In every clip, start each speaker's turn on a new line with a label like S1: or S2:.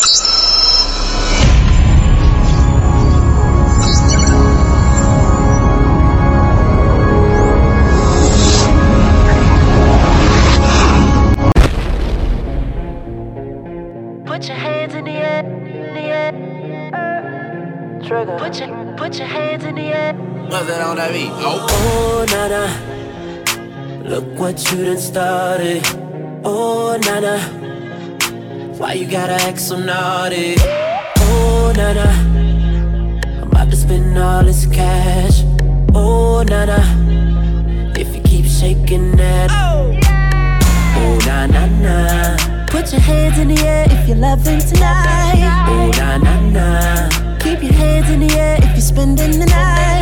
S1: Put your hands in the air, in the air. Trigger. Put your, put your hands in the air.
S2: What's that on that beat? Oh.
S3: Oh, nana. Look what you done started. Oh, nana. Why you gotta act so naughty? Oh, nana. I'm about to spend all this cash. Oh, nana. If you keep shaking that. Oh, na na na.
S1: Put your hands in the air if you're loving tonight.
S3: Oh, na na na.
S1: Keep your hands in the air if you're spending the night.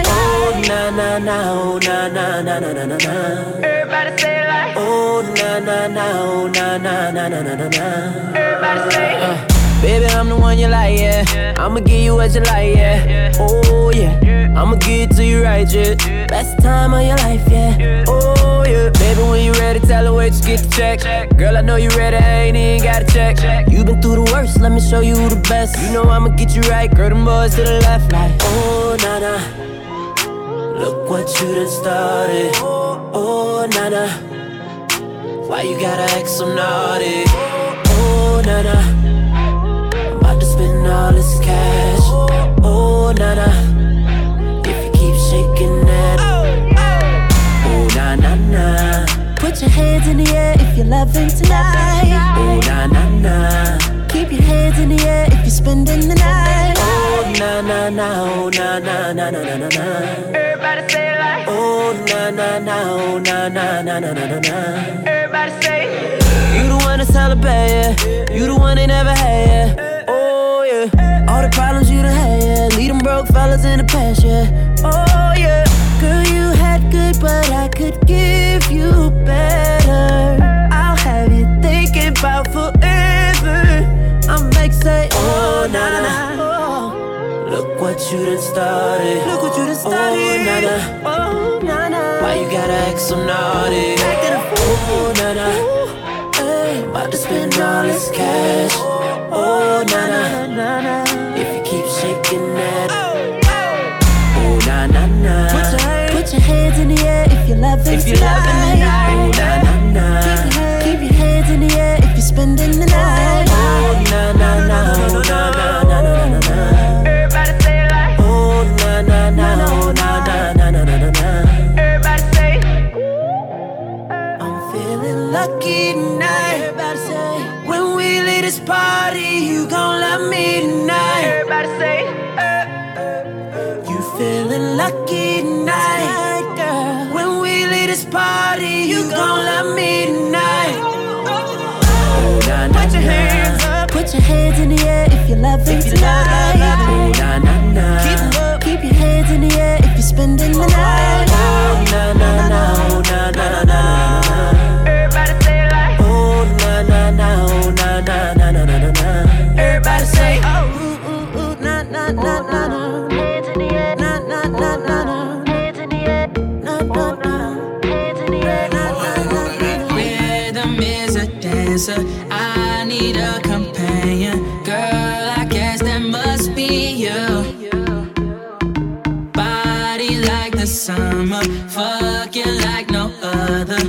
S3: Oh, na na na. Oh, na na na na na na na.
S1: Everybody say it like.
S3: Oh na na na, oh na na na na na na na.
S1: Everybody say.
S3: Uh, baby, I'm the one you like, yeah. I'ma give you what you like, yeah. Oh yeah, I'ma give it to you right, yeah. Best time of your life, yeah. Oh yeah, baby, when you ready, tell her wait, just get the check. Girl, I know you ready, I ain't even got to check. You been through the worst, let me show you the best. You know I'ma get you right, girl, them boys to the left, like oh na na. Look what you done started. Oh na na. Why you gotta act so naughty? Oh, na na. Na na na na na na.
S1: Everybody say.
S3: You the one that's hella bad, yeah. You the one they never had, yeah. Oh, yeah. All the problems you done had, yeah. Lead them broke fellas in the past, yeah. Oh, yeah.
S1: Girl, you had good, but I could give you better. I'll have you thinking about forever. I'm say,
S3: Oh, na na na. Look what you done started.
S1: Look what you done started.
S3: Oh, na na.
S1: Oh.
S3: Why you gotta act so naughty?
S1: Acting a fool.
S3: Oh, na na.
S1: Hey,
S3: About to spend all this cash. Oh, na na.
S1: na na.
S3: If you keep shaking that. Oh, na na na.
S1: Put your, hands, put your hands in the air if you're loving
S3: If you're loving
S1: tonight.
S3: Oh, na na na.
S1: Keep your, keep your hands in the air if you're spending the night. Party, you gon' love me tonight. Everybody say. Uh, uh. You feeling lucky tonight, girl. When we leave this party, you gon' love me tonight.
S3: Oh, oh, oh. na na
S1: Put your hands up. Put your hands in the air if you're loving
S3: If you love, love,
S1: tonight.
S4: No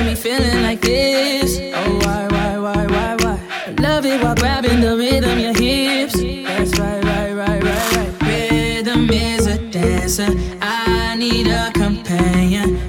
S4: got me feeling like this. Oh, why, why, why, why, why? Love it while grabbing the rhythm, your hips. That's right, right, right, right, right. Rhythm is a dancer. I need a companion.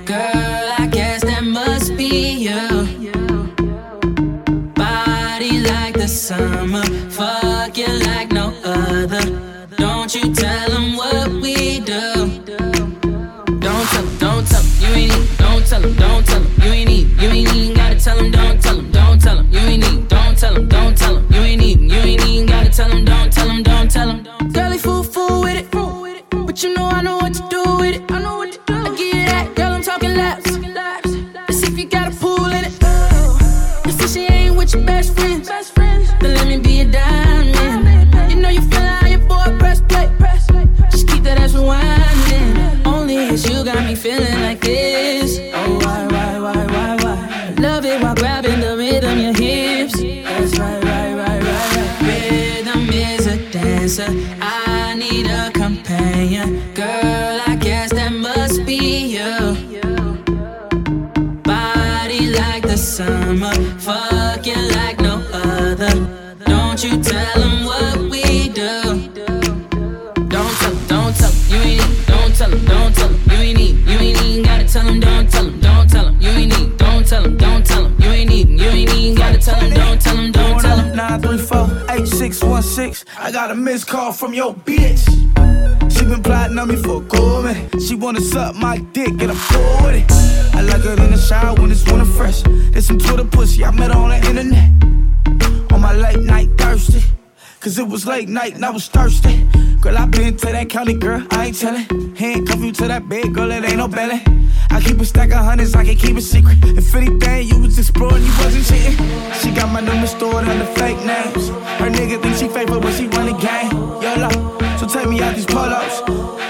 S4: 534-8616. I
S5: got a missed call from your bitch. She been plotting on me for a cool man. She wanna suck my dick and afford it. I like her in the shower when it's winter fresh. There's some Twitter pussy I met her on the internet. On my late night thirsty. Cause it was late night and I was thirsty. Girl, I been to that county, girl, I ain't tellin'. Handcuff you to that bed, girl, it ain't no belly. I keep a stack of hundreds, I can keep it secret. If anything, you was exploring, you wasn't cheating. She got my number stored under fake names. Her nigga think she favorite when she run the game. YOLO, so take me out these polos.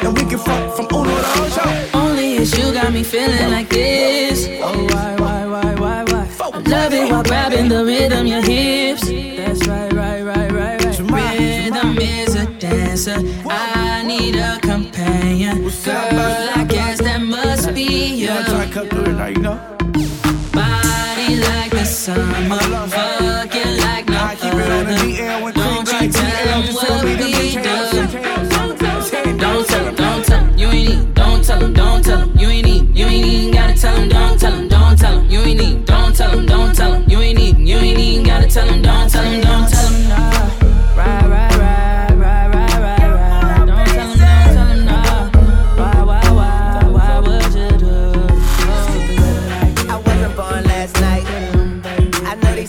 S5: And we can fuck from Uno to Ocho.
S6: Only is you got me feeling like this.
S5: Oh, why, why, why, why, why?
S6: I love it while grabbing the rhythm, your hips. Rhythm is a dancer. I need a companion. Girl, I guess that must be you.
S5: Yeah, I try to cut through it now, you know.
S6: Body like the summer, fucking like no
S5: I keep it on the
S6: other. Don't you
S5: like
S6: tell
S5: DL.
S6: them what we do. Don't tell them, don't tell them, you ain't need. Don't tell them, don't tell them, you ain't need. You ain't even gotta tell them, don't tell them, don't tell them, you ain't need. Don't tell them, don't tell them, you ain't need. You ain't even gotta tell them, don't tell them, don't tell them, nah.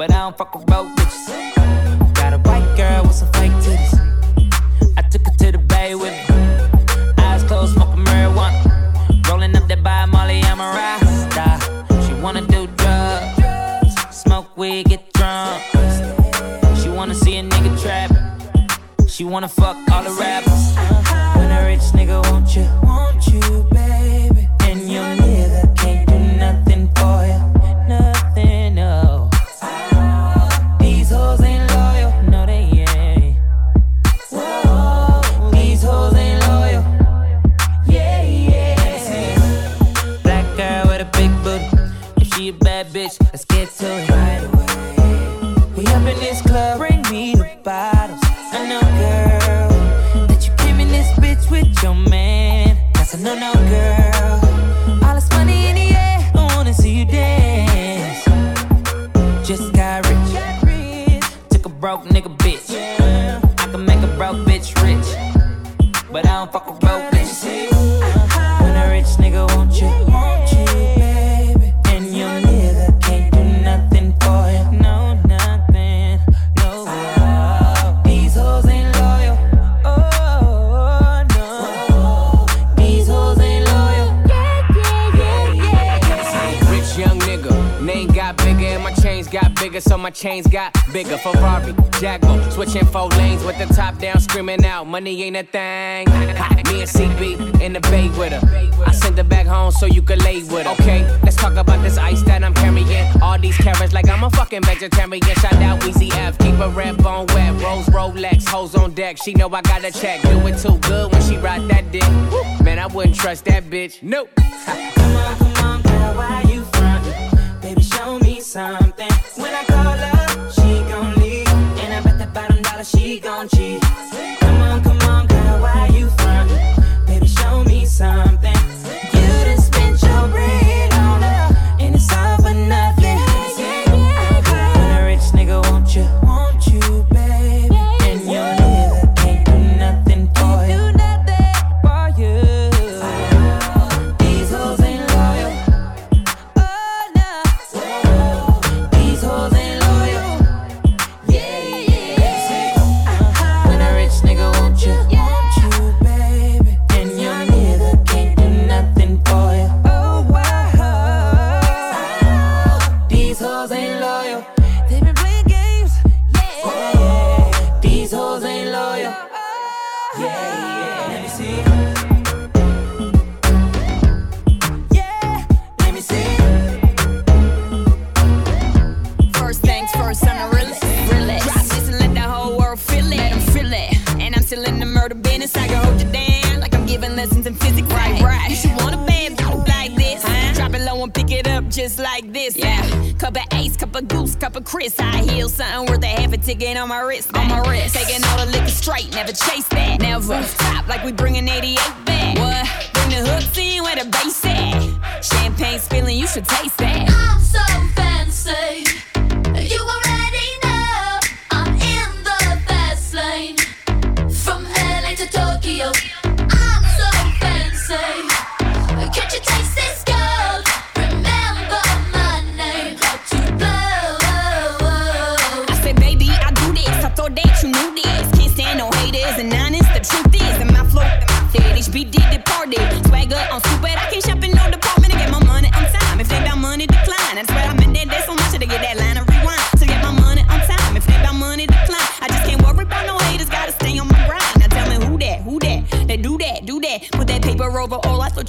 S6: but I don't fuck with broke bitches. Got a white girl with some fake titties. I took her to the bay with me. Eyes closed, smoking marijuana. Rolling up that by Molly, I'm a rasta. She wanna do drugs, smoke weed, get drunk. She wanna see a nigga trap. She wanna fuck all the rappers. Bad bitch, let's get to money ain't
S7: a thing. Me and CB in the bay with her. I sent her back home so you could lay with her. Okay, let's talk about this ice that I'm carrying. All these carrots like I'm a fucking vegetarian. Shout out Weezy F, keep a red bone wet. Rose Rolex, hoes on deck. She know I got a check. Do it too good when she ride that dick. Man, I wouldn't trust that bitch. Nope.
S8: to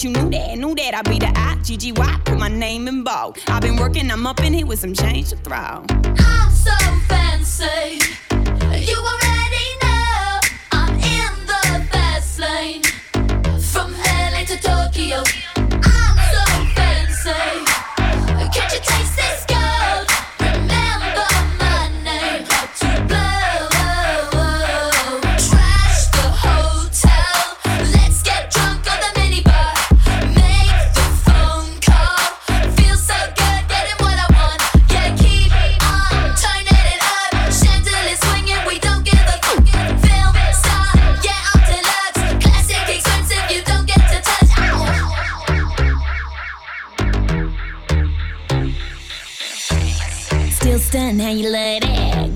S8: You
S9: knew that, knew that. I'd be the I, G G Y. Put my name in bold. I've been working. I'm up in here with some change to throw.
S8: I'm so fancy. You already know I'm in the fast lane. From LA to Tokyo.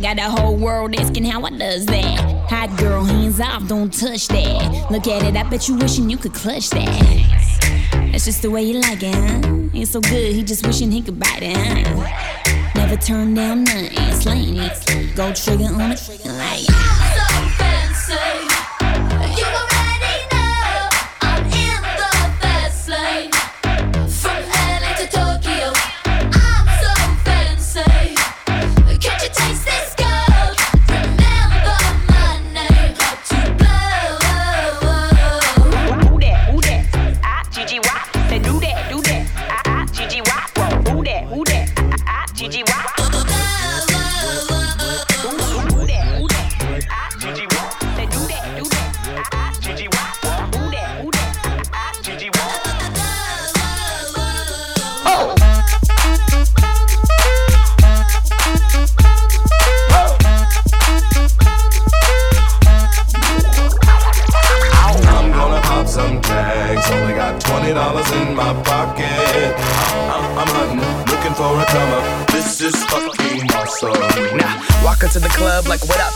S9: Got the whole world asking how I does that. Hot girl, hands off, don't touch that. Look at it, I bet you wishing you could clutch that. That's just the way you like it, huh? It's so good, he just wishing he could bite it, huh? Never turn down nothing, slaying it. Go trigger on it, like.
S8: So fancy.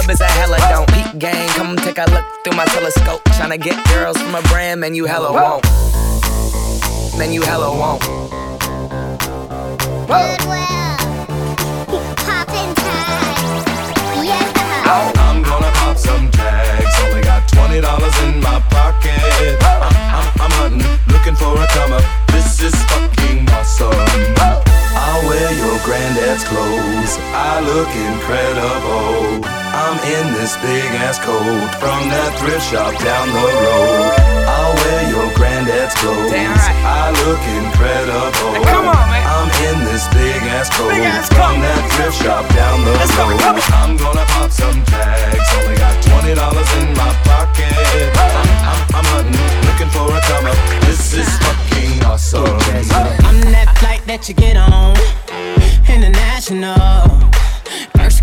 S10: is a hella don't. Peak gang, come take a look through my telescope. Tryna get girls from a brand, man, you hella won't. Man, you hella won't.
S11: I'm gonna pop some tags. Only got twenty dollars in my pocket. I'm, I'm, I'm hunting, looking for a come up. This is fucking awesome. Wear your granddad's clothes. I look incredible. I'm in this big ass coat from that thrift shop down the road. I'll wear your granddad's clothes.
S10: Damn right.
S11: I look incredible.
S10: Now come on, man.
S11: I'm in this big ass coat
S10: Big ass
S11: from
S10: coat.
S11: that thrift shop down the
S10: Let's go,
S11: road.
S10: come on.
S11: I'm gonna pop some tags. Only got twenty dollars in my pocket. I'm, I'm, I'm hunting, looking for a come up. This is fucking awesome.
S12: I'm that flight that you get on. International.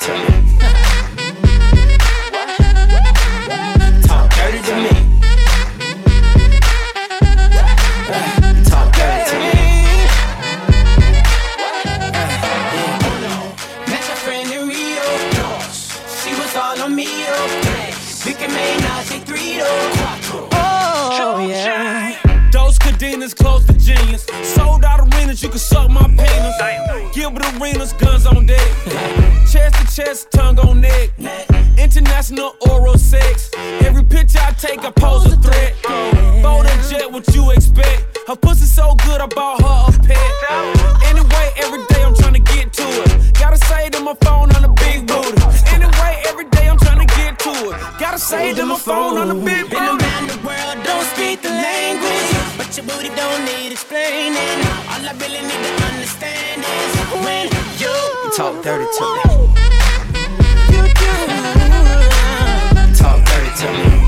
S12: Talk
S13: my. Gilbert arenas, guns on deck. chest to chest, tongue on neck. International oral sex. Every picture I take, I pose a threat. Bold and jet, what you expect? Her pussy so good, I bought her a pet. Anyway, every day I'm trying to get to it. Gotta say to my phone on the big booty. Anyway, every day I'm trying to get to it. Gotta say to my phone on the big booty.
S12: Your booty don't need explaining. All I really need to understand is when you, you talk dirty to me. You do. Talk dirty to me.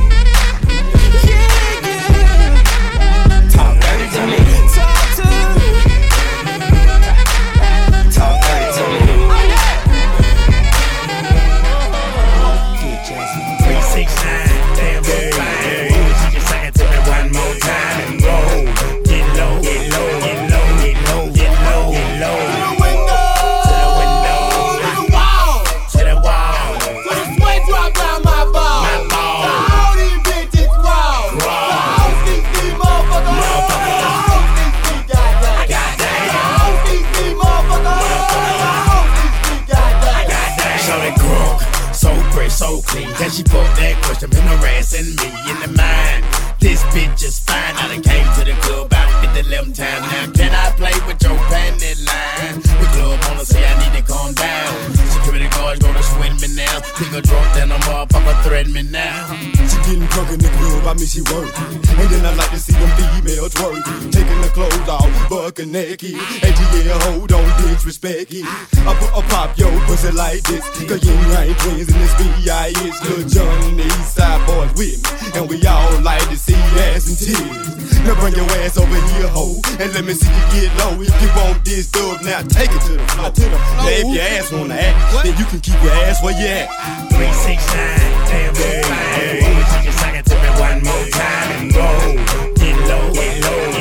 S14: Guards gonna swing me now.
S15: Getting drunk in the club, I
S11: mean she work. And then I like to see them females work. Taking the clothes off, bucking naked. And yeah, hold on, disrespect it. I put a pop yo pussy like this. Cause you ain't twins in this B.I.S. Good John and the East Side boys with me. And we all like to see ass and tears. Now bring your ass over here, ho, and let me see you get low. If you want this dub, now take it to the floor. To the floor. Now if your ass wanna act, what? then you can keep your ass where you at.
S16: Three, six, nine, damn, damn, damn more time and go. Get low, get low.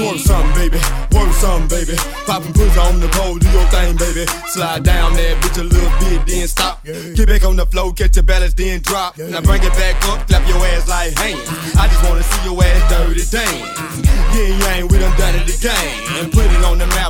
S11: Swerve some, baby. Work some, baby. Poppin' pussy on the pole, do your thing, baby. Slide down that bitch a little bit, then stop. Get back on the floor, catch your balance, then drop. Now bring it back up, clap your ass like hands. I just wanna see your ass dirty dance. Yeah, yeah, we done done it again. And put it on the map.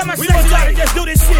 S14: Where my
S17: we sex life? Let's do this shit.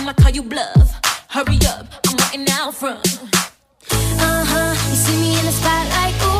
S8: I'm like how you bluff.
S9: Hurry up, I'm waiting out front.
S17: Uh huh, you see me in the spotlight, ooh.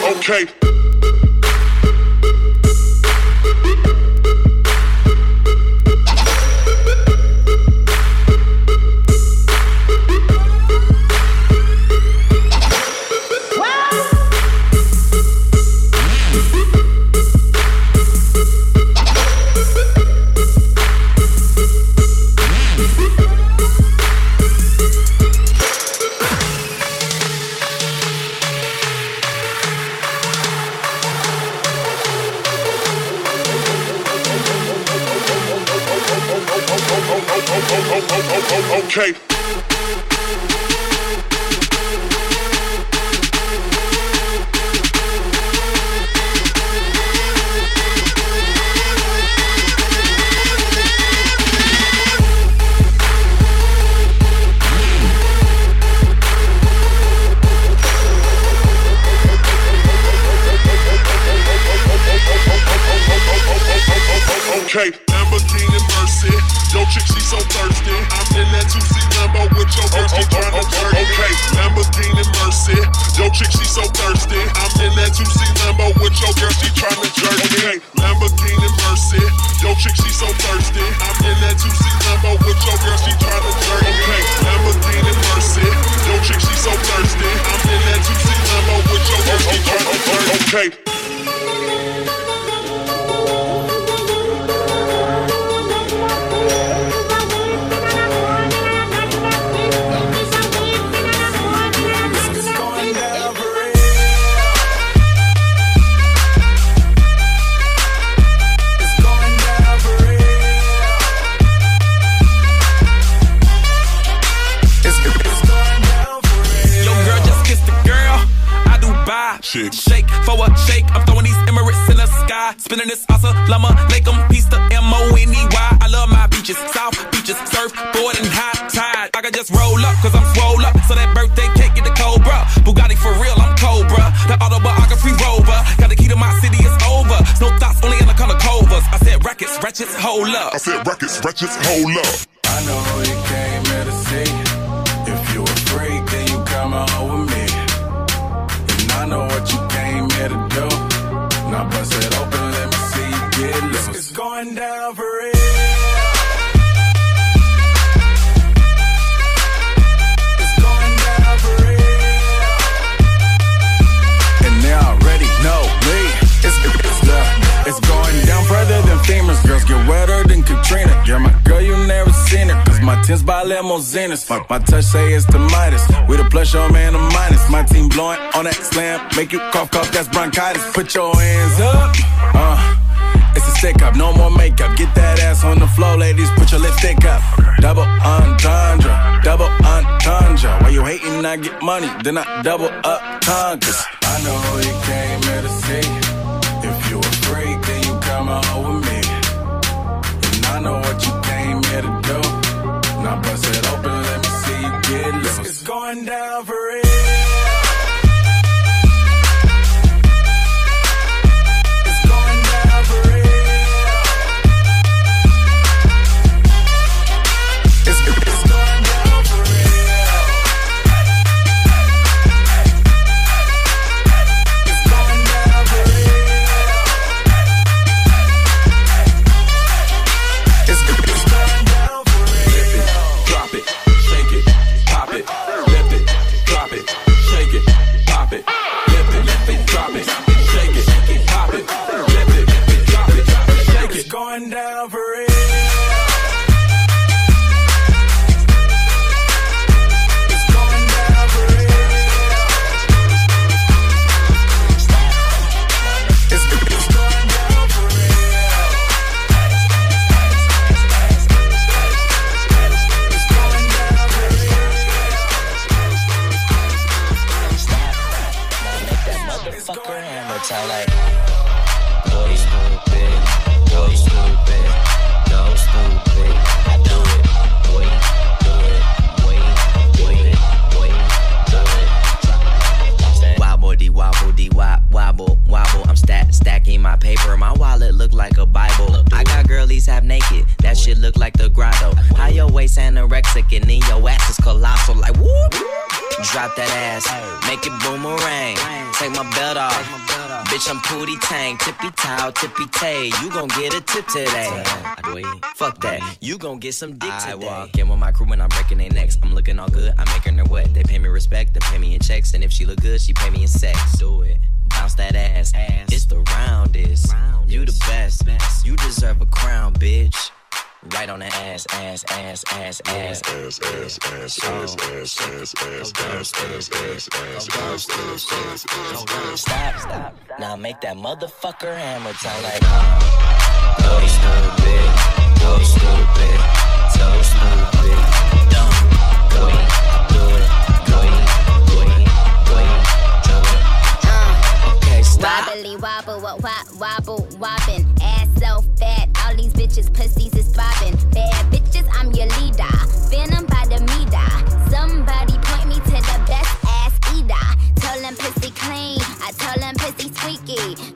S10: okay.
S13: Ratchets, hold up. Since by limousines, my touch say it's the Midas. We the plus, your man, the minus. My team blowing on that slam. Make you cough, cough, that's bronchitis. Put your hands up. Uh. It's a stick up, no more makeup. Get that ass on the floor, ladies. Put your lipstick up. Double entendre, double entendre. Why you hating? I get money, then I double up congas. I know you discovery. get
S18: some dick I today. I walk in with my crew and I'm breaking their necks. I'm looking all good, I'm making her wet. They pay me respect, they pay me in checks, and if she look good, she pay me in sex. Do it. Bounce that ass. ass. It's the roundest. roundest. You the best. best. You deserve a crown, bitch. Right on the ass, ass, ass, ass, ass, ass, ass, ass, ass, ass, ass, ass, ass, ass, ass, ass, ass, ass, Stop, stop. Now make that motherfucker hammer time like. Go stupid, go stupid
S19: wobble, wobble, Ass so fat, all these bitches pussies is. Bad bitches, I'm your leader. Venom by the meter. Somebody point me to the best ass eater. Tell pussy clean, I tell them pussy squeaky.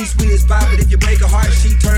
S20: She's sweet as pie, but if you break her heart, she turns.